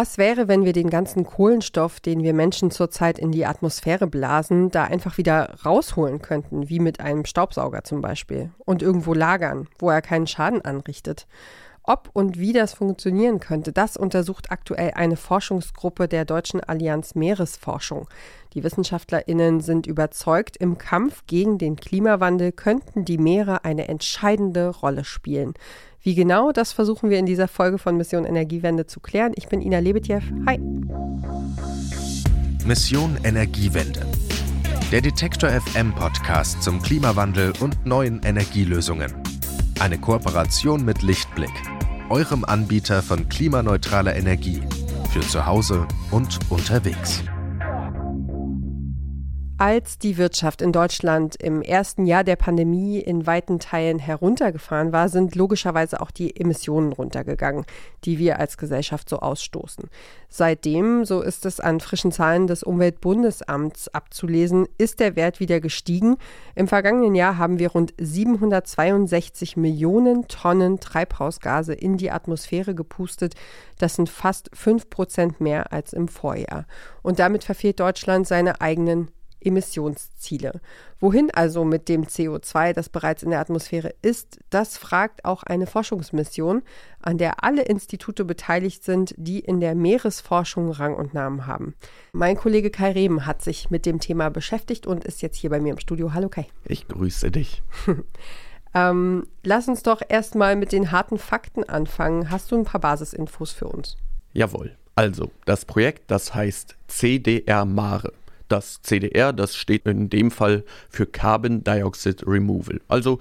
Was wäre, wenn wir den ganzen Kohlenstoff, den wir Menschen zurzeit in die Atmosphäre blasen, da einfach wieder rausholen könnten, wie mit einem Staubsauger zum Beispiel, und irgendwo lagern, wo er keinen Schaden anrichtet? Ob und wie das funktionieren könnte, das untersucht aktuell eine Forschungsgruppe der Deutschen Allianz Meeresforschung. Die Wissenschaftlerinnen sind überzeugt, im Kampf gegen den Klimawandel könnten die Meere eine entscheidende Rolle spielen. Wie genau, das versuchen wir in dieser Folge von Mission Energiewende zu klären. Ich bin Ina Lebetjew. Hi. Mission Energiewende. Der Detektor FM Podcast zum Klimawandel und neuen Energielösungen. Eine Kooperation mit Lichtblick eurem Anbieter von klimaneutraler Energie für zu Hause und unterwegs. Als die Wirtschaft in Deutschland im ersten Jahr der Pandemie in weiten Teilen heruntergefahren war, sind logischerweise auch die Emissionen runtergegangen, die wir als Gesellschaft so ausstoßen. Seitdem, so ist es an frischen Zahlen des Umweltbundesamts abzulesen, ist der Wert wieder gestiegen. Im vergangenen Jahr haben wir rund 762 Millionen Tonnen Treibhausgase in die Atmosphäre gepustet. Das sind fast fünf Prozent mehr als im Vorjahr. Und damit verfehlt Deutschland seine eigenen Emissionsziele. Wohin also mit dem CO2, das bereits in der Atmosphäre ist, das fragt auch eine Forschungsmission, an der alle Institute beteiligt sind, die in der Meeresforschung Rang und Namen haben. Mein Kollege Kai Rehm hat sich mit dem Thema beschäftigt und ist jetzt hier bei mir im Studio. Hallo Kai. Ich grüße dich. ähm, lass uns doch erstmal mit den harten Fakten anfangen. Hast du ein paar Basisinfos für uns? Jawohl. Also, das Projekt, das heißt CDR Mare. Das CDR, das steht in dem Fall für Carbon Dioxide Removal, also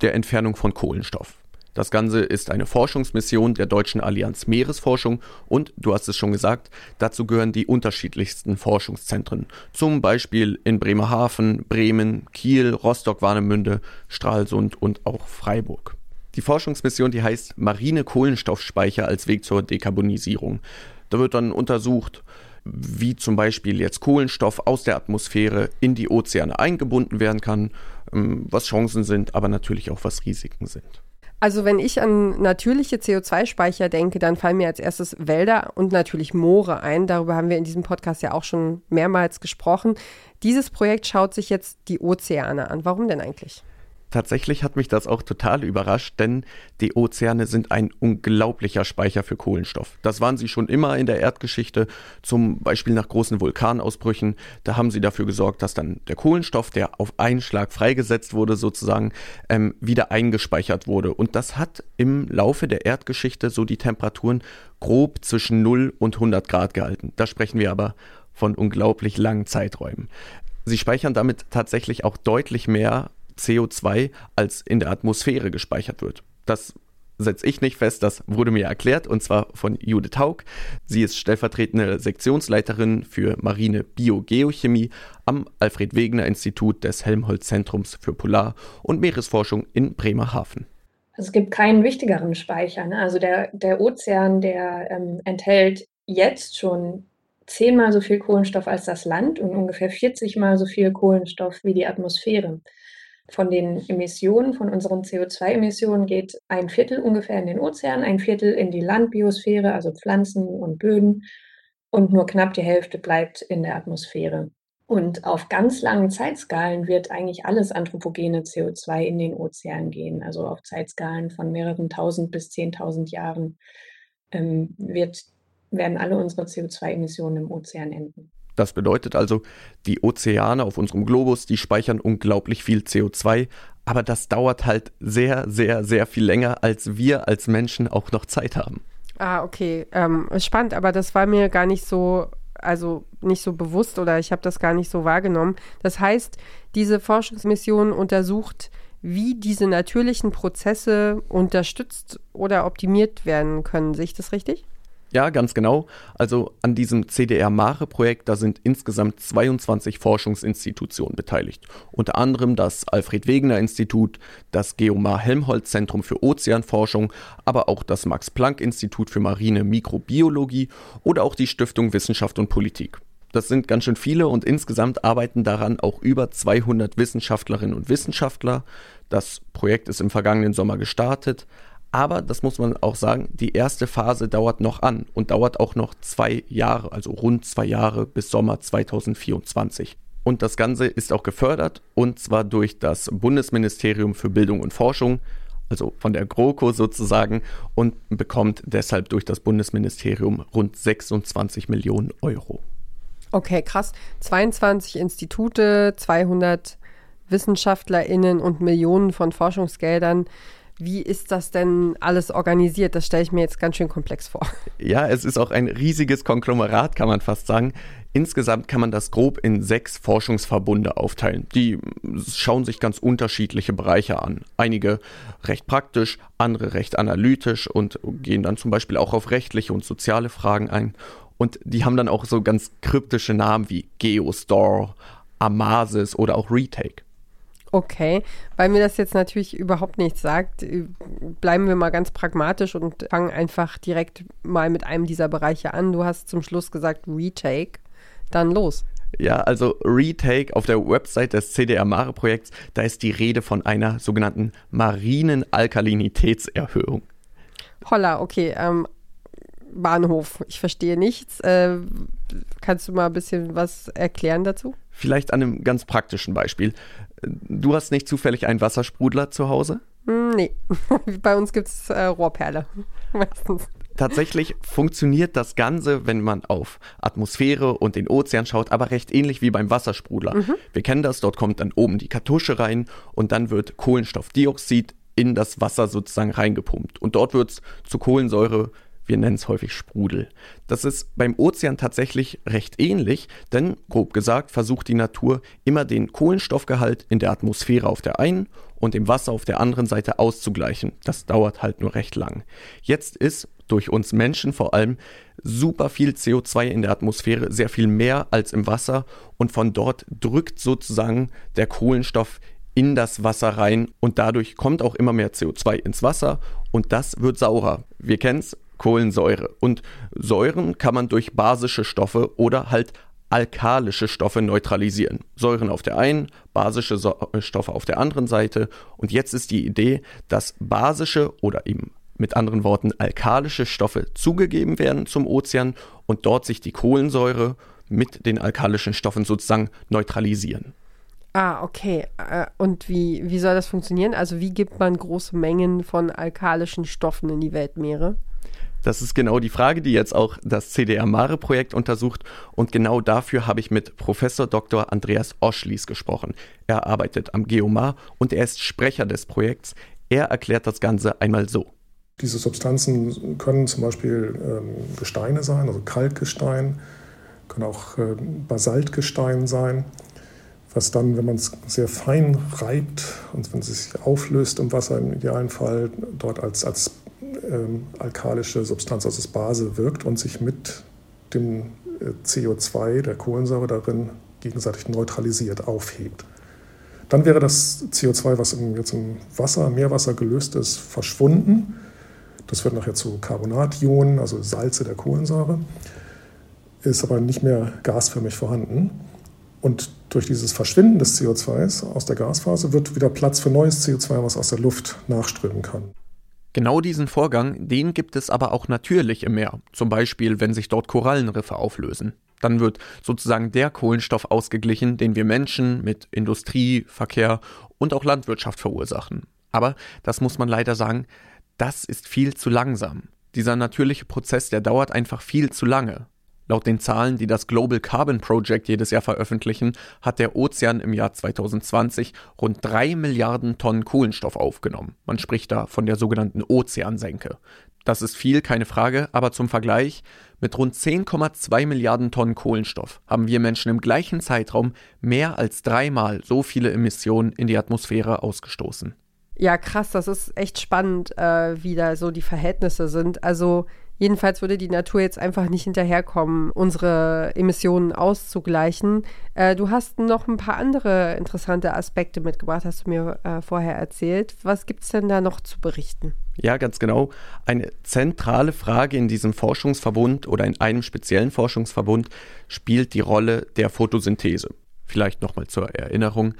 der Entfernung von Kohlenstoff. Das Ganze ist eine Forschungsmission der Deutschen Allianz Meeresforschung und, du hast es schon gesagt, dazu gehören die unterschiedlichsten Forschungszentren, zum Beispiel in Bremerhaven, Bremen, Kiel, Rostock-Warnemünde, Stralsund und auch Freiburg. Die Forschungsmission, die heißt Marine Kohlenstoffspeicher als Weg zur Dekarbonisierung. Da wird dann untersucht, wie zum Beispiel jetzt Kohlenstoff aus der Atmosphäre in die Ozeane eingebunden werden kann, ähm, was Chancen sind, aber natürlich auch was Risiken sind. Also wenn ich an natürliche CO2-Speicher denke, dann fallen mir als erstes Wälder und natürlich Moore ein. Darüber haben wir in diesem Podcast ja auch schon mehrmals gesprochen. Dieses Projekt schaut sich jetzt die Ozeane an. Warum denn eigentlich? Tatsächlich hat mich das auch total überrascht, denn die Ozeane sind ein unglaublicher Speicher für Kohlenstoff. Das waren sie schon immer in der Erdgeschichte, zum Beispiel nach großen Vulkanausbrüchen. Da haben sie dafür gesorgt, dass dann der Kohlenstoff, der auf einen Schlag freigesetzt wurde, sozusagen ähm, wieder eingespeichert wurde. Und das hat im Laufe der Erdgeschichte so die Temperaturen grob zwischen 0 und 100 Grad gehalten. Da sprechen wir aber von unglaublich langen Zeiträumen. Sie speichern damit tatsächlich auch deutlich mehr CO2 als in der Atmosphäre gespeichert wird. Das setze ich nicht fest, das wurde mir erklärt und zwar von Judith Haug. Sie ist stellvertretende Sektionsleiterin für marine Biogeochemie am Alfred Wegener Institut des Helmholtz Zentrums für Polar- und Meeresforschung in Bremerhaven. Es gibt keinen wichtigeren Speicher. Ne? Also der, der Ozean, der ähm, enthält jetzt schon zehnmal so viel Kohlenstoff als das Land und ungefähr 40 mal so viel Kohlenstoff wie die Atmosphäre. Von den Emissionen, von unseren CO2-Emissionen geht ein Viertel ungefähr in den Ozean, ein Viertel in die Landbiosphäre, also Pflanzen und Böden, und nur knapp die Hälfte bleibt in der Atmosphäre. Und auf ganz langen Zeitskalen wird eigentlich alles anthropogene CO2 in den Ozean gehen, also auf Zeitskalen von mehreren tausend bis zehntausend Jahren ähm, wird, werden alle unsere CO2-Emissionen im Ozean enden. Das bedeutet also, die Ozeane auf unserem Globus, die speichern unglaublich viel CO2, aber das dauert halt sehr, sehr, sehr viel länger, als wir als Menschen auch noch Zeit haben. Ah, okay. Ähm, spannend, aber das war mir gar nicht so, also nicht so bewusst oder ich habe das gar nicht so wahrgenommen. Das heißt, diese Forschungsmission untersucht, wie diese natürlichen Prozesse unterstützt oder optimiert werden können. Sehe ich das richtig? Ja, ganz genau. Also an diesem CDR-Mare-Projekt, da sind insgesamt 22 Forschungsinstitutionen beteiligt. Unter anderem das Alfred-Wegener-Institut, das Geomar-Helmholtz-Zentrum für Ozeanforschung, aber auch das Max-Planck-Institut für marine Mikrobiologie oder auch die Stiftung Wissenschaft und Politik. Das sind ganz schön viele und insgesamt arbeiten daran auch über 200 Wissenschaftlerinnen und Wissenschaftler. Das Projekt ist im vergangenen Sommer gestartet. Aber das muss man auch sagen, die erste Phase dauert noch an und dauert auch noch zwei Jahre, also rund zwei Jahre bis Sommer 2024. Und das Ganze ist auch gefördert und zwar durch das Bundesministerium für Bildung und Forschung, also von der GroKo sozusagen, und bekommt deshalb durch das Bundesministerium rund 26 Millionen Euro. Okay, krass. 22 Institute, 200 WissenschaftlerInnen und Millionen von Forschungsgeldern. Wie ist das denn alles organisiert? Das stelle ich mir jetzt ganz schön komplex vor. Ja, es ist auch ein riesiges Konglomerat, kann man fast sagen. Insgesamt kann man das grob in sechs Forschungsverbunde aufteilen. Die schauen sich ganz unterschiedliche Bereiche an. Einige recht praktisch, andere recht analytisch und gehen dann zum Beispiel auch auf rechtliche und soziale Fragen ein. Und die haben dann auch so ganz kryptische Namen wie Geostore, Amasis oder auch Retake. Okay, weil mir das jetzt natürlich überhaupt nichts sagt, bleiben wir mal ganz pragmatisch und fangen einfach direkt mal mit einem dieser Bereiche an. Du hast zum Schluss gesagt Retake dann los. Ja, also Retake auf der Website des CDR Mare Projekts, da ist die Rede von einer sogenannten marinen Alkalinitätserhöhung. Holla, okay. Ähm, Bahnhof, ich verstehe nichts. Äh, kannst du mal ein bisschen was erklären dazu? Vielleicht an einem ganz praktischen Beispiel. Du hast nicht zufällig einen Wassersprudler zu Hause? Hm, nee, bei uns gibt es äh, Rohrperle meistens. Tatsächlich funktioniert das Ganze, wenn man auf Atmosphäre und den Ozean schaut, aber recht ähnlich wie beim Wassersprudler. Mhm. Wir kennen das, dort kommt dann oben die Kartusche rein und dann wird Kohlenstoffdioxid in das Wasser sozusagen reingepumpt. Und dort wird es zu Kohlensäure wir nennen es häufig Sprudel. Das ist beim Ozean tatsächlich recht ähnlich, denn grob gesagt versucht die Natur immer den Kohlenstoffgehalt in der Atmosphäre auf der einen und im Wasser auf der anderen Seite auszugleichen. Das dauert halt nur recht lang. Jetzt ist durch uns Menschen vor allem super viel CO2 in der Atmosphäre, sehr viel mehr als im Wasser und von dort drückt sozusagen der Kohlenstoff in das Wasser rein und dadurch kommt auch immer mehr CO2 ins Wasser und das wird saurer. Wir kennen es, Kohlensäure. Und Säuren kann man durch basische Stoffe oder halt alkalische Stoffe neutralisieren. Säuren auf der einen, basische so Stoffe auf der anderen Seite. Und jetzt ist die Idee, dass basische oder eben mit anderen Worten alkalische Stoffe zugegeben werden zum Ozean und dort sich die Kohlensäure mit den alkalischen Stoffen sozusagen neutralisieren. Ah, okay. Äh, und wie, wie soll das funktionieren? Also wie gibt man große Mengen von alkalischen Stoffen in die Weltmeere? Das ist genau die Frage, die jetzt auch das CDR Mare Projekt untersucht und genau dafür habe ich mit Professor Dr. Andreas Oschlies gesprochen. Er arbeitet am Geomar und er ist Sprecher des Projekts. Er erklärt das Ganze einmal so. Diese Substanzen können zum Beispiel ähm, Gesteine sein, also Kalkgestein, können auch äh, Basaltgestein sein, was dann, wenn man es sehr fein reibt und wenn es sich auflöst im Wasser im idealen Fall, dort als, als ähm, alkalische Substanz, also das Base, wirkt und sich mit dem äh, CO2, der Kohlensäure darin, gegenseitig neutralisiert, aufhebt. Dann wäre das CO2, was im, jetzt im Wasser, Meerwasser gelöst ist, verschwunden. Das wird nachher zu Carbonationen, also Salze der Kohlensäure, ist aber nicht mehr gasförmig vorhanden. Und durch dieses Verschwinden des CO2s aus der Gasphase wird wieder Platz für neues CO2, was aus der Luft nachströmen kann. Genau diesen Vorgang, den gibt es aber auch natürlich im Meer, zum Beispiel wenn sich dort Korallenriffe auflösen. Dann wird sozusagen der Kohlenstoff ausgeglichen, den wir Menschen mit Industrie, Verkehr und auch Landwirtschaft verursachen. Aber das muss man leider sagen, das ist viel zu langsam. Dieser natürliche Prozess, der dauert einfach viel zu lange. Laut den Zahlen, die das Global Carbon Project jedes Jahr veröffentlichen, hat der Ozean im Jahr 2020 rund 3 Milliarden Tonnen Kohlenstoff aufgenommen. Man spricht da von der sogenannten Ozeansenke. Das ist viel, keine Frage, aber zum Vergleich, mit rund 10,2 Milliarden Tonnen Kohlenstoff haben wir Menschen im gleichen Zeitraum mehr als dreimal so viele Emissionen in die Atmosphäre ausgestoßen. Ja, krass, das ist echt spannend, äh, wie da so die Verhältnisse sind. Also Jedenfalls würde die Natur jetzt einfach nicht hinterherkommen, unsere Emissionen auszugleichen. Äh, du hast noch ein paar andere interessante Aspekte mitgebracht, hast du mir äh, vorher erzählt. Was gibt es denn da noch zu berichten? Ja, ganz genau. Eine zentrale Frage in diesem Forschungsverbund oder in einem speziellen Forschungsverbund spielt die Rolle der Photosynthese. Vielleicht nochmal zur Erinnerung.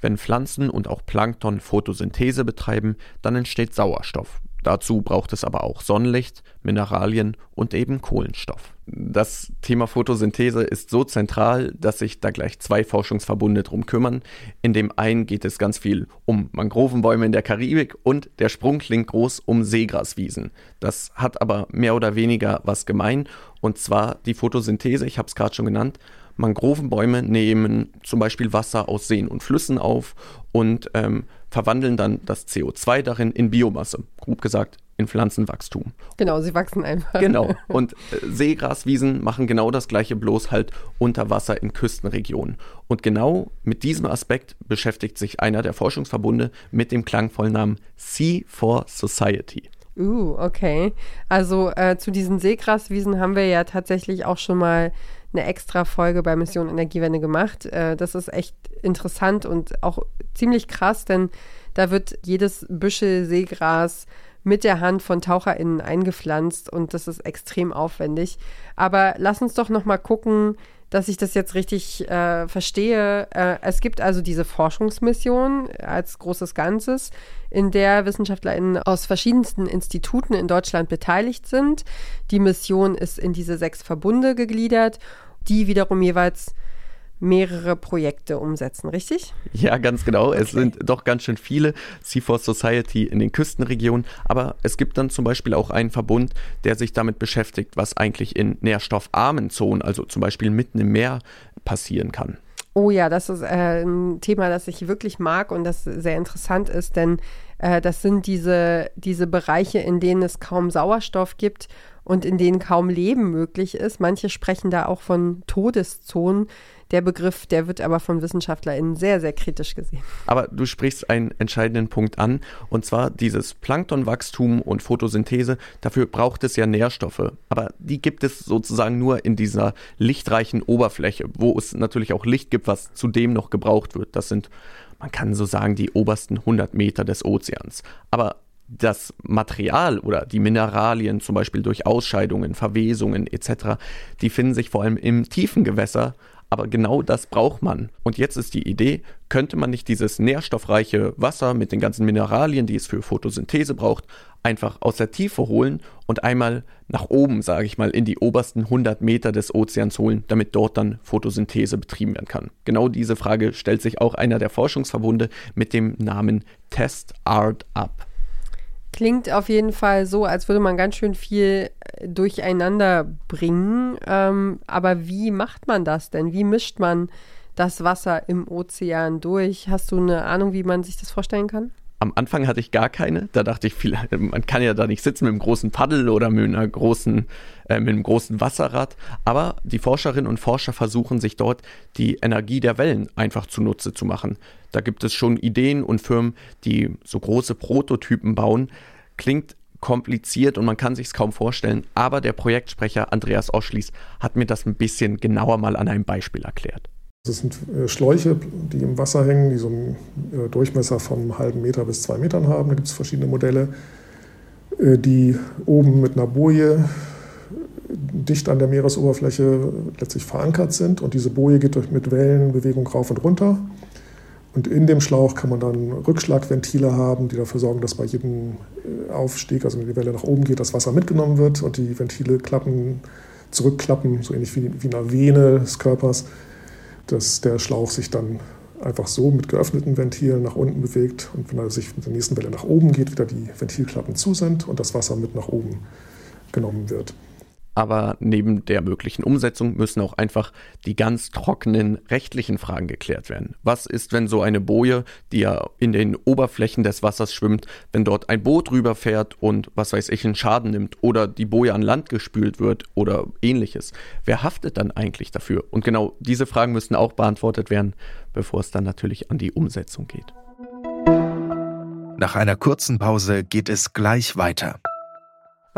Wenn Pflanzen und auch Plankton Photosynthese betreiben, dann entsteht Sauerstoff. Dazu braucht es aber auch Sonnenlicht, Mineralien und eben Kohlenstoff. Das Thema Photosynthese ist so zentral, dass sich da gleich zwei Forschungsverbunde drum kümmern. In dem einen geht es ganz viel um Mangrovenbäume in der Karibik und der Sprung klingt groß um Seegraswiesen. Das hat aber mehr oder weniger was gemein und zwar die Photosynthese, ich habe es gerade schon genannt, Mangrovenbäume nehmen zum Beispiel Wasser aus Seen und Flüssen auf und ähm, verwandeln dann das CO2 darin in Biomasse, grob gesagt in Pflanzenwachstum. Genau, sie wachsen einfach. Genau. Und äh, Seegraswiesen machen genau das gleiche, bloß halt unter Wasser in Küstenregionen. Und genau mit diesem Aspekt beschäftigt sich einer der Forschungsverbunde mit dem klangvollen Namen Sea for Society. Uh, okay. Also äh, zu diesen Seegraswiesen haben wir ja tatsächlich auch schon mal eine extra Folge bei Mission Energiewende gemacht. Äh, das ist echt interessant und auch ziemlich krass, denn da wird jedes Büschel Seegras mit der Hand von TaucherInnen eingepflanzt und das ist extrem aufwendig. Aber lass uns doch noch mal gucken, dass ich das jetzt richtig äh, verstehe. Äh, es gibt also diese Forschungsmission als großes Ganzes, in der WissenschaftlerInnen aus verschiedensten Instituten in Deutschland beteiligt sind. Die Mission ist in diese sechs Verbunde gegliedert, die wiederum jeweils mehrere Projekte umsetzen, richtig? Ja, ganz genau. Okay. Es sind doch ganz schön viele C4 Society in den Küstenregionen, aber es gibt dann zum Beispiel auch einen Verbund, der sich damit beschäftigt, was eigentlich in nährstoffarmen Zonen, also zum Beispiel mitten im Meer, passieren kann. Oh ja, das ist äh, ein Thema, das ich wirklich mag und das sehr interessant ist, denn äh, das sind diese, diese Bereiche, in denen es kaum Sauerstoff gibt und in denen kaum Leben möglich ist. Manche sprechen da auch von Todeszonen. Der Begriff, der wird aber von WissenschaftlerInnen sehr, sehr kritisch gesehen. Aber du sprichst einen entscheidenden Punkt an, und zwar dieses Planktonwachstum und Photosynthese. Dafür braucht es ja Nährstoffe. Aber die gibt es sozusagen nur in dieser lichtreichen Oberfläche, wo es natürlich auch Licht gibt, was zudem noch gebraucht wird. Das sind, man kann so sagen, die obersten 100 Meter des Ozeans. Aber das Material oder die Mineralien, zum Beispiel durch Ausscheidungen, Verwesungen etc., die finden sich vor allem im tiefen Gewässer, aber genau das braucht man. Und jetzt ist die Idee, könnte man nicht dieses nährstoffreiche Wasser mit den ganzen Mineralien, die es für Photosynthese braucht, einfach aus der Tiefe holen und einmal nach oben, sage ich mal, in die obersten 100 Meter des Ozeans holen, damit dort dann Photosynthese betrieben werden kann. Genau diese Frage stellt sich auch einer der Forschungsverbunde mit dem Namen Test Art Up. Klingt auf jeden Fall so, als würde man ganz schön viel äh, durcheinander bringen. Ähm, aber wie macht man das denn? Wie mischt man das Wasser im Ozean durch? Hast du eine Ahnung, wie man sich das vorstellen kann? Am Anfang hatte ich gar keine. Da dachte ich, man kann ja da nicht sitzen mit einem großen Paddel oder mit, einer großen, äh, mit einem großen Wasserrad. Aber die Forscherinnen und Forscher versuchen sich dort die Energie der Wellen einfach zunutze zu machen. Da gibt es schon Ideen und Firmen, die so große Prototypen bauen. Klingt kompliziert und man kann sich es kaum vorstellen. Aber der Projektsprecher Andreas Oschlies hat mir das ein bisschen genauer mal an einem Beispiel erklärt. Das sind äh, Schläuche, die im Wasser hängen, die so einen äh, Durchmesser von einem halben Meter bis zwei Metern haben. Da gibt es verschiedene Modelle, äh, die oben mit einer Boje dicht an der Meeresoberfläche letztlich verankert sind. Und diese Boje geht mit Wellenbewegung rauf und runter. Und in dem Schlauch kann man dann Rückschlagventile haben, die dafür sorgen, dass bei jedem Aufstieg, also wenn die Welle nach oben geht, das Wasser mitgenommen wird und die Ventile klappen, zurückklappen, so ähnlich wie, in einer Vene des Körpers dass der Schlauch sich dann einfach so mit geöffneten Ventilen nach unten bewegt und wenn er sich mit der nächsten Welle nach oben geht, wieder die Ventilklappen zu sind und das Wasser mit nach oben genommen wird. Aber neben der möglichen Umsetzung müssen auch einfach die ganz trockenen rechtlichen Fragen geklärt werden. Was ist, wenn so eine Boje, die ja in den Oberflächen des Wassers schwimmt, wenn dort ein Boot rüberfährt und was weiß ich, einen Schaden nimmt oder die Boje an Land gespült wird oder ähnliches? Wer haftet dann eigentlich dafür? Und genau diese Fragen müssen auch beantwortet werden, bevor es dann natürlich an die Umsetzung geht. Nach einer kurzen Pause geht es gleich weiter.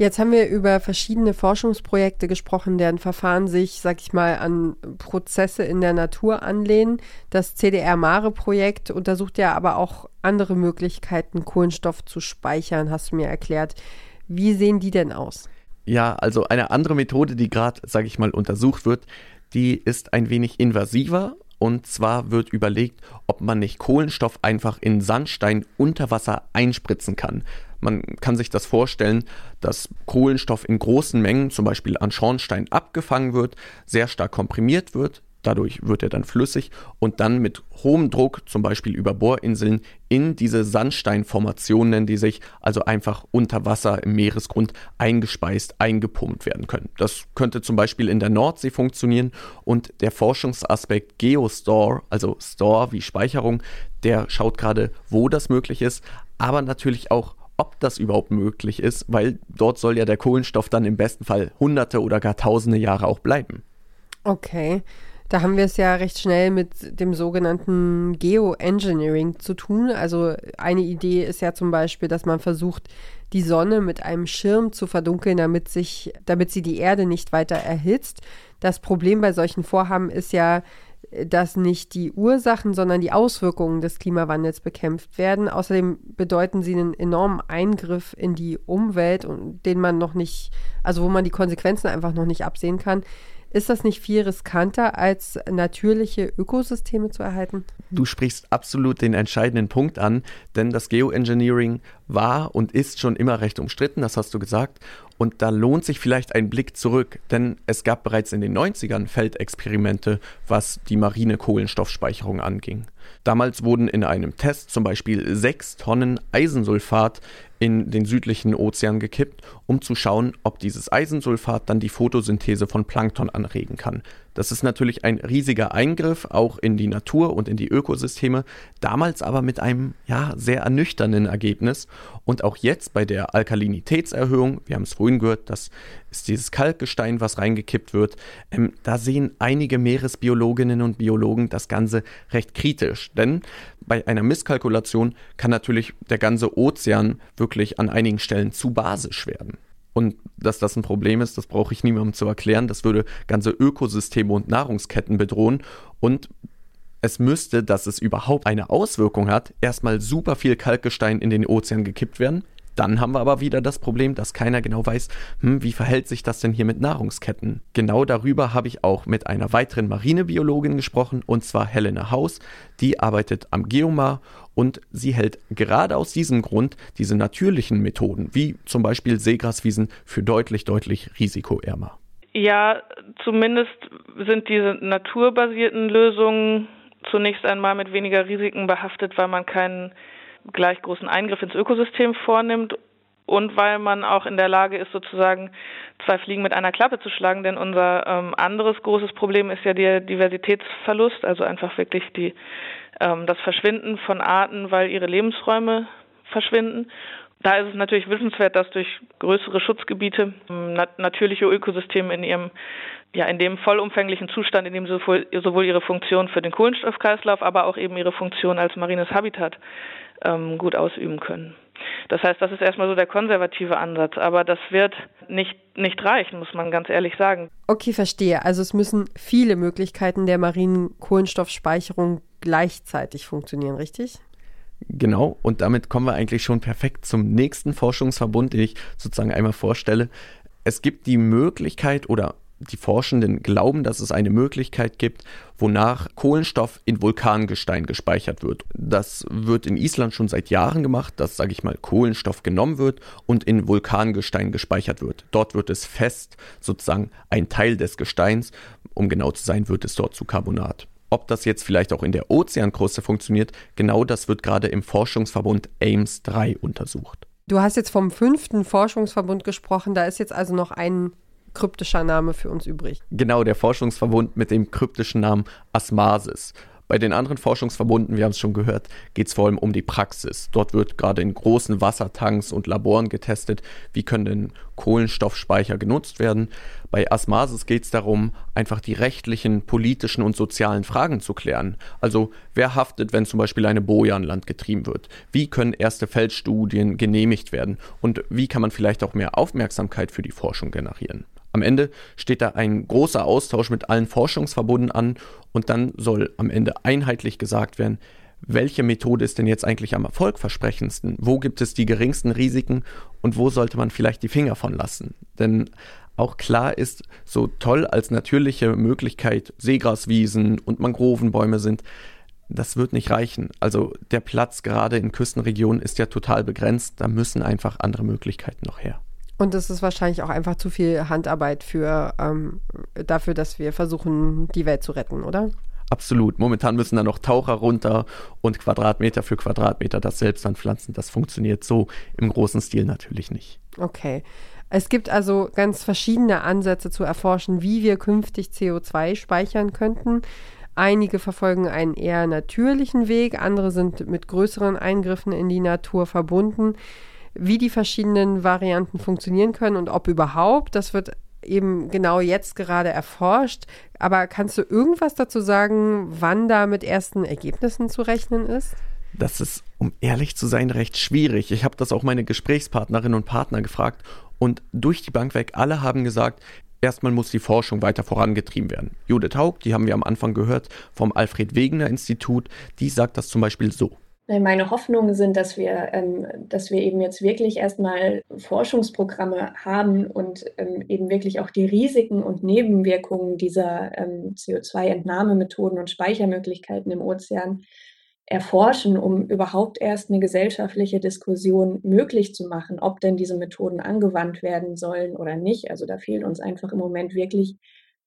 Jetzt haben wir über verschiedene Forschungsprojekte gesprochen, deren Verfahren sich, sag ich mal, an Prozesse in der Natur anlehnen. Das CDR-Mare-Projekt untersucht ja aber auch andere Möglichkeiten, Kohlenstoff zu speichern, hast du mir erklärt. Wie sehen die denn aus? Ja, also eine andere Methode, die gerade, sage ich mal, untersucht wird, die ist ein wenig invasiver. Und zwar wird überlegt, ob man nicht Kohlenstoff einfach in Sandstein unter Wasser einspritzen kann. Man kann sich das vorstellen, dass Kohlenstoff in großen Mengen, zum Beispiel an Schornstein, abgefangen wird, sehr stark komprimiert wird, dadurch wird er dann flüssig und dann mit hohem Druck, zum Beispiel über Bohrinseln, in diese Sandsteinformationen, die sich, also einfach unter Wasser im Meeresgrund eingespeist, eingepumpt werden können. Das könnte zum Beispiel in der Nordsee funktionieren und der Forschungsaspekt Geostore, also Store wie Speicherung, der schaut gerade, wo das möglich ist, aber natürlich auch, ob das überhaupt möglich ist, weil dort soll ja der Kohlenstoff dann im besten Fall hunderte oder gar tausende Jahre auch bleiben. Okay. Da haben wir es ja recht schnell mit dem sogenannten Geoengineering zu tun. Also eine Idee ist ja zum Beispiel, dass man versucht, die Sonne mit einem Schirm zu verdunkeln, damit sich, damit sie die Erde nicht weiter erhitzt. Das Problem bei solchen Vorhaben ist ja, dass nicht die Ursachen, sondern die Auswirkungen des Klimawandels bekämpft werden. Außerdem bedeuten sie einen enormen Eingriff in die Umwelt, den man noch nicht, also wo man die Konsequenzen einfach noch nicht absehen kann. Ist das nicht viel riskanter, als natürliche Ökosysteme zu erhalten? Du sprichst absolut den entscheidenden Punkt an, denn das Geoengineering war und ist schon immer recht umstritten, das hast du gesagt. Und da lohnt sich vielleicht ein Blick zurück, denn es gab bereits in den 90ern Feldexperimente, was die marine Kohlenstoffspeicherung anging. Damals wurden in einem Test zum Beispiel sechs Tonnen Eisensulfat in den südlichen Ozean gekippt, um zu schauen, ob dieses Eisensulfat dann die Photosynthese von Plankton anregen kann. Das ist natürlich ein riesiger Eingriff auch in die Natur und in die Ökosysteme, damals aber mit einem ja sehr ernüchternden Ergebnis und auch jetzt bei der Alkalinitätserhöhung, wir haben es vorhin gehört, das ist dieses Kalkgestein, was reingekippt wird, ähm, da sehen einige Meeresbiologinnen und Biologen das Ganze recht kritisch, denn bei einer Misskalkulation kann natürlich der ganze Ozean wirklich an einigen Stellen zu basisch werden. Und dass das ein Problem ist, das brauche ich niemandem zu erklären. Das würde ganze Ökosysteme und Nahrungsketten bedrohen. Und es müsste, dass es überhaupt eine Auswirkung hat, erstmal super viel Kalkgestein in den Ozean gekippt werden. Dann haben wir aber wieder das Problem, dass keiner genau weiß, hm, wie verhält sich das denn hier mit Nahrungsketten. Genau darüber habe ich auch mit einer weiteren Marinebiologin gesprochen, und zwar Helena Haus. Die arbeitet am Geomar und sie hält gerade aus diesem Grund diese natürlichen Methoden, wie zum Beispiel Seegraswiesen, für deutlich, deutlich risikoärmer. Ja, zumindest sind diese naturbasierten Lösungen zunächst einmal mit weniger Risiken behaftet, weil man keinen gleich großen Eingriff ins Ökosystem vornimmt und weil man auch in der Lage ist, sozusagen zwei Fliegen mit einer Klappe zu schlagen. Denn unser ähm, anderes großes Problem ist ja der Diversitätsverlust, also einfach wirklich die, ähm, das Verschwinden von Arten, weil ihre Lebensräume verschwinden. Da ist es natürlich wissenswert, dass durch größere Schutzgebiete ähm, nat natürliche Ökosysteme in ihrem ja, in dem vollumfänglichen Zustand, in dem sowohl, sowohl ihre Funktion für den Kohlenstoffkreislauf, aber auch eben ihre Funktion als marines Habitat ähm, gut ausüben können. Das heißt, das ist erstmal so der konservative Ansatz, aber das wird nicht, nicht reichen, muss man ganz ehrlich sagen. Okay, verstehe. Also es müssen viele Möglichkeiten der marinen Kohlenstoffspeicherung gleichzeitig funktionieren, richtig? Genau, und damit kommen wir eigentlich schon perfekt zum nächsten Forschungsverbund, den ich sozusagen einmal vorstelle. Es gibt die Möglichkeit oder die Forschenden glauben, dass es eine Möglichkeit gibt, wonach Kohlenstoff in Vulkangestein gespeichert wird. Das wird in Island schon seit Jahren gemacht, dass, sage ich mal, Kohlenstoff genommen wird und in Vulkangestein gespeichert wird. Dort wird es fest, sozusagen ein Teil des Gesteins. Um genau zu sein, wird es dort zu Carbonat. Ob das jetzt vielleicht auch in der Ozeankruste funktioniert, genau das wird gerade im Forschungsverbund AIMS 3 untersucht. Du hast jetzt vom fünften Forschungsverbund gesprochen, da ist jetzt also noch ein kryptischer Name für uns übrig. Genau, der Forschungsverbund mit dem kryptischen Namen Asmasis. Bei den anderen Forschungsverbunden, wir haben es schon gehört, geht es vor allem um die Praxis. Dort wird gerade in großen Wassertanks und Laboren getestet, wie können denn Kohlenstoffspeicher genutzt werden. Bei Asmasis geht es darum, einfach die rechtlichen, politischen und sozialen Fragen zu klären. Also wer haftet, wenn zum Beispiel eine Boje an Land getrieben wird? Wie können erste Feldstudien genehmigt werden? Und wie kann man vielleicht auch mehr Aufmerksamkeit für die Forschung generieren? Am Ende steht da ein großer Austausch mit allen Forschungsverbunden an und dann soll am Ende einheitlich gesagt werden, welche Methode ist denn jetzt eigentlich am erfolgversprechendsten? Wo gibt es die geringsten Risiken und wo sollte man vielleicht die Finger von lassen? Denn auch klar ist, so toll als natürliche Möglichkeit Seegraswiesen und Mangrovenbäume sind, das wird nicht reichen. Also der Platz gerade in Küstenregionen ist ja total begrenzt, da müssen einfach andere Möglichkeiten noch her. Und es ist wahrscheinlich auch einfach zu viel Handarbeit für ähm, dafür, dass wir versuchen, die Welt zu retten, oder? Absolut. Momentan müssen da noch Taucher runter und Quadratmeter für Quadratmeter das selbst anpflanzen. Das funktioniert so im großen Stil natürlich nicht. Okay. Es gibt also ganz verschiedene Ansätze zu erforschen, wie wir künftig CO2 speichern könnten. Einige verfolgen einen eher natürlichen Weg, andere sind mit größeren Eingriffen in die Natur verbunden wie die verschiedenen Varianten funktionieren können und ob überhaupt. Das wird eben genau jetzt gerade erforscht. Aber kannst du irgendwas dazu sagen, wann da mit ersten Ergebnissen zu rechnen ist? Das ist, um ehrlich zu sein, recht schwierig. Ich habe das auch meine Gesprächspartnerinnen und Partner gefragt und durch die Bank weg alle haben gesagt, erstmal muss die Forschung weiter vorangetrieben werden. Judith Haug, die haben wir am Anfang gehört, vom Alfred Wegener Institut, die sagt das zum Beispiel so. Meine Hoffnungen sind, dass wir, ähm, dass wir eben jetzt wirklich erstmal Forschungsprogramme haben und ähm, eben wirklich auch die Risiken und Nebenwirkungen dieser ähm, CO2-Entnahmemethoden und Speichermöglichkeiten im Ozean erforschen, um überhaupt erst eine gesellschaftliche Diskussion möglich zu machen, ob denn diese Methoden angewandt werden sollen oder nicht. Also da fehlt uns einfach im Moment wirklich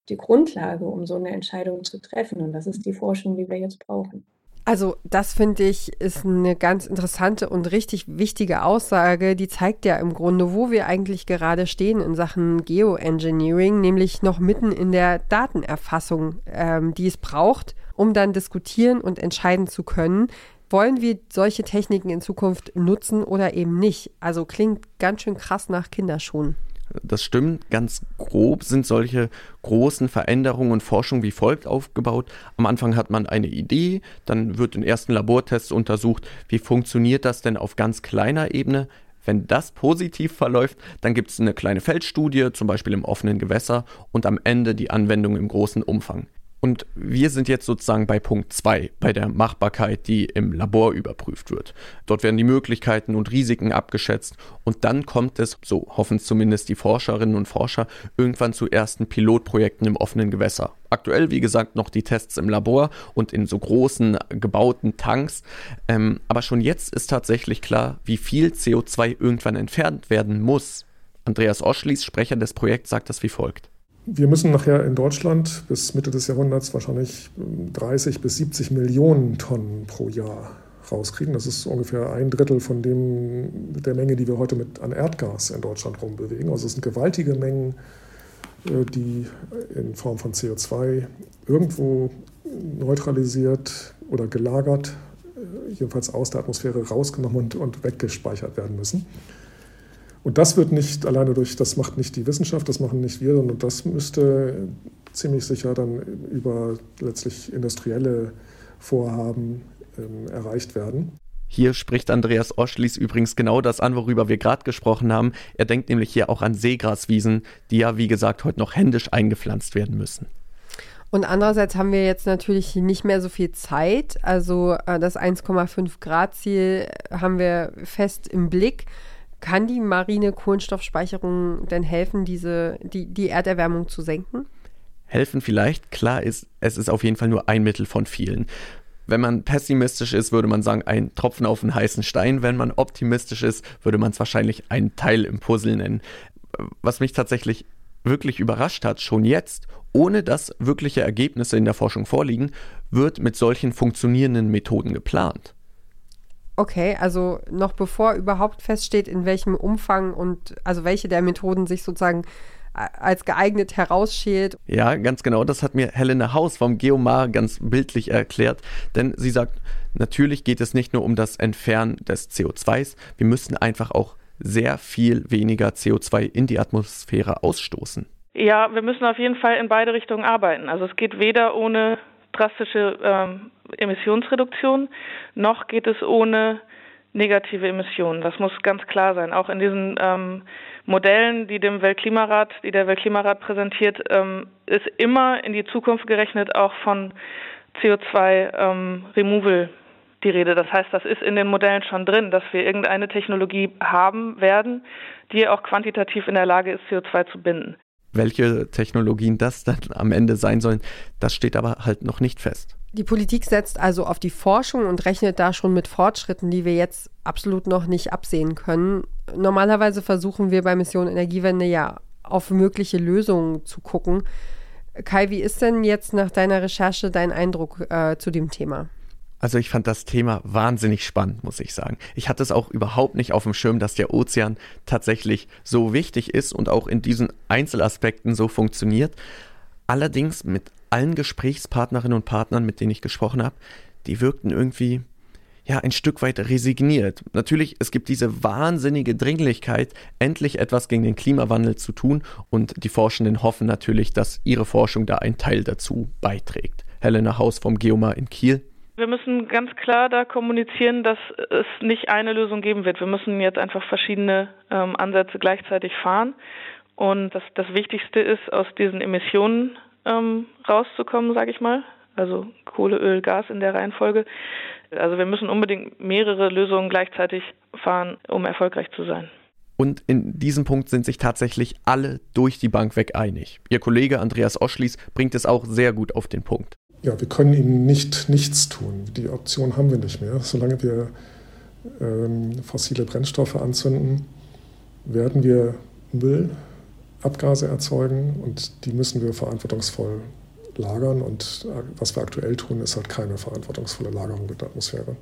die Grundlage, um so eine Entscheidung zu treffen. Und das ist die Forschung, die wir jetzt brauchen. Also das finde ich ist eine ganz interessante und richtig wichtige Aussage. Die zeigt ja im Grunde, wo wir eigentlich gerade stehen in Sachen Geoengineering, nämlich noch mitten in der Datenerfassung, ähm, die es braucht, um dann diskutieren und entscheiden zu können, wollen wir solche Techniken in Zukunft nutzen oder eben nicht. Also klingt ganz schön krass nach Kinderschuhen. Das stimmt. Ganz grob sind solche großen Veränderungen und Forschung wie folgt aufgebaut. Am Anfang hat man eine Idee, dann wird in ersten Labortests untersucht, wie funktioniert das denn auf ganz kleiner Ebene. Wenn das positiv verläuft, dann gibt es eine kleine Feldstudie, zum Beispiel im offenen Gewässer, und am Ende die Anwendung im großen Umfang. Und wir sind jetzt sozusagen bei Punkt 2, bei der Machbarkeit, die im Labor überprüft wird. Dort werden die Möglichkeiten und Risiken abgeschätzt und dann kommt es, so hoffen es zumindest die Forscherinnen und Forscher, irgendwann zu ersten Pilotprojekten im offenen Gewässer. Aktuell, wie gesagt, noch die Tests im Labor und in so großen gebauten Tanks. Ähm, aber schon jetzt ist tatsächlich klar, wie viel CO2 irgendwann entfernt werden muss. Andreas Oschlis, Sprecher des Projekts, sagt das wie folgt. Wir müssen nachher in Deutschland bis Mitte des Jahrhunderts wahrscheinlich 30 bis 70 Millionen Tonnen pro Jahr rauskriegen. Das ist ungefähr ein Drittel von dem, der Menge, die wir heute mit an Erdgas in Deutschland rumbewegen. Also es sind gewaltige Mengen, äh, die in Form von CO2 irgendwo neutralisiert oder gelagert, äh, jedenfalls aus der Atmosphäre rausgenommen und, und weggespeichert werden müssen. Und das wird nicht alleine durch, das macht nicht die Wissenschaft, das machen nicht wir, sondern das müsste ziemlich sicher dann über letztlich industrielle Vorhaben ähm, erreicht werden. Hier spricht Andreas Oschlis übrigens genau das an, worüber wir gerade gesprochen haben. Er denkt nämlich hier auch an Seegraswiesen, die ja, wie gesagt, heute noch händisch eingepflanzt werden müssen. Und andererseits haben wir jetzt natürlich nicht mehr so viel Zeit. Also äh, das 1,5 Grad Ziel haben wir fest im Blick. Kann die marine Kohlenstoffspeicherung denn helfen, diese, die, die Erderwärmung zu senken? Helfen vielleicht, klar ist, es ist auf jeden Fall nur ein Mittel von vielen. Wenn man pessimistisch ist, würde man sagen, ein Tropfen auf einen heißen Stein. Wenn man optimistisch ist, würde man es wahrscheinlich ein Teil im Puzzle nennen. Was mich tatsächlich wirklich überrascht hat, schon jetzt, ohne dass wirkliche Ergebnisse in der Forschung vorliegen, wird mit solchen funktionierenden Methoden geplant. Okay, also noch bevor überhaupt feststeht, in welchem Umfang und also welche der Methoden sich sozusagen als geeignet herausschält. Ja, ganz genau. Das hat mir Helena Haus vom Geomar ganz bildlich erklärt. Denn sie sagt, natürlich geht es nicht nur um das Entfernen des CO2s, wir müssen einfach auch sehr viel weniger CO2 in die Atmosphäre ausstoßen. Ja, wir müssen auf jeden Fall in beide Richtungen arbeiten. Also es geht weder ohne drastische ähm, Emissionsreduktion, noch geht es ohne negative Emissionen. Das muss ganz klar sein. Auch in diesen ähm, Modellen, die dem Weltklimarat, die der Weltklimarat präsentiert, ähm, ist immer in die Zukunft gerechnet auch von CO2-Removal ähm, die Rede. Das heißt, das ist in den Modellen schon drin, dass wir irgendeine Technologie haben werden, die auch quantitativ in der Lage ist, CO2 zu binden. Welche Technologien das dann am Ende sein sollen, das steht aber halt noch nicht fest. Die Politik setzt also auf die Forschung und rechnet da schon mit Fortschritten, die wir jetzt absolut noch nicht absehen können. Normalerweise versuchen wir bei Mission Energiewende ja auf mögliche Lösungen zu gucken. Kai, wie ist denn jetzt nach deiner Recherche dein Eindruck äh, zu dem Thema? Also ich fand das Thema wahnsinnig spannend, muss ich sagen. Ich hatte es auch überhaupt nicht auf dem Schirm, dass der Ozean tatsächlich so wichtig ist und auch in diesen Einzelaspekten so funktioniert. Allerdings mit allen Gesprächspartnerinnen und Partnern, mit denen ich gesprochen habe, die wirkten irgendwie ja ein Stück weit resigniert. Natürlich, es gibt diese wahnsinnige Dringlichkeit, endlich etwas gegen den Klimawandel zu tun und die Forschenden hoffen natürlich, dass ihre Forschung da einen Teil dazu beiträgt. Helena Haus vom Geomar in Kiel. Wir müssen ganz klar da kommunizieren, dass es nicht eine Lösung geben wird. Wir müssen jetzt einfach verschiedene ähm, Ansätze gleichzeitig fahren. Und das, das Wichtigste ist, aus diesen Emissionen ähm, rauszukommen, sage ich mal. Also Kohle, Öl, Gas in der Reihenfolge. Also wir müssen unbedingt mehrere Lösungen gleichzeitig fahren, um erfolgreich zu sein. Und in diesem Punkt sind sich tatsächlich alle durch die Bank weg einig. Ihr Kollege Andreas Oschlies bringt es auch sehr gut auf den Punkt ja, wir können eben nicht nichts tun. Die Option haben wir nicht mehr. Solange wir ähm, fossile Brennstoffe anzünden, werden wir Müll, Abgase erzeugen und die müssen wir verantwortungsvoll lagern. Und äh, was wir aktuell tun, ist halt keine verantwortungsvolle Lagerung der Atmosphäre.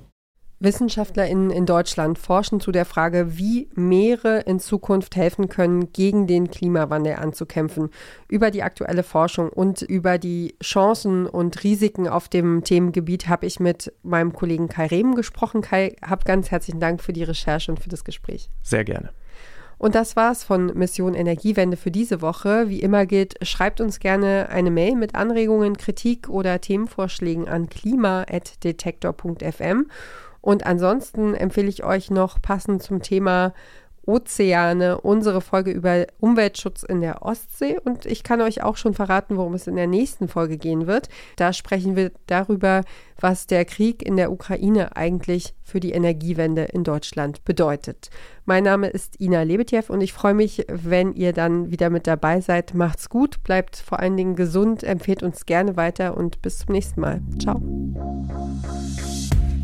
WissenschaftlerInnen in Deutschland forschen zu der Frage, wie Meere in Zukunft helfen können, gegen den Klimawandel anzukämpfen. Über die aktuelle Forschung und über die Chancen und Risiken auf dem Themengebiet habe ich mit meinem Kollegen Kai Rehm gesprochen. Kai, hab ganz herzlichen Dank für die Recherche und für das Gespräch. Sehr gerne. Und das war's von Mission Energiewende für diese Woche. Wie immer gilt, schreibt uns gerne eine Mail mit Anregungen, Kritik oder Themenvorschlägen an klima.detektor.fm. Und ansonsten empfehle ich euch noch passend zum Thema Ozeane, unsere Folge über Umweltschutz in der Ostsee. Und ich kann euch auch schon verraten, worum es in der nächsten Folge gehen wird. Da sprechen wir darüber, was der Krieg in der Ukraine eigentlich für die Energiewende in Deutschland bedeutet. Mein Name ist Ina Lebetjew und ich freue mich, wenn ihr dann wieder mit dabei seid. Macht's gut, bleibt vor allen Dingen gesund, empfehlt uns gerne weiter und bis zum nächsten Mal. Ciao.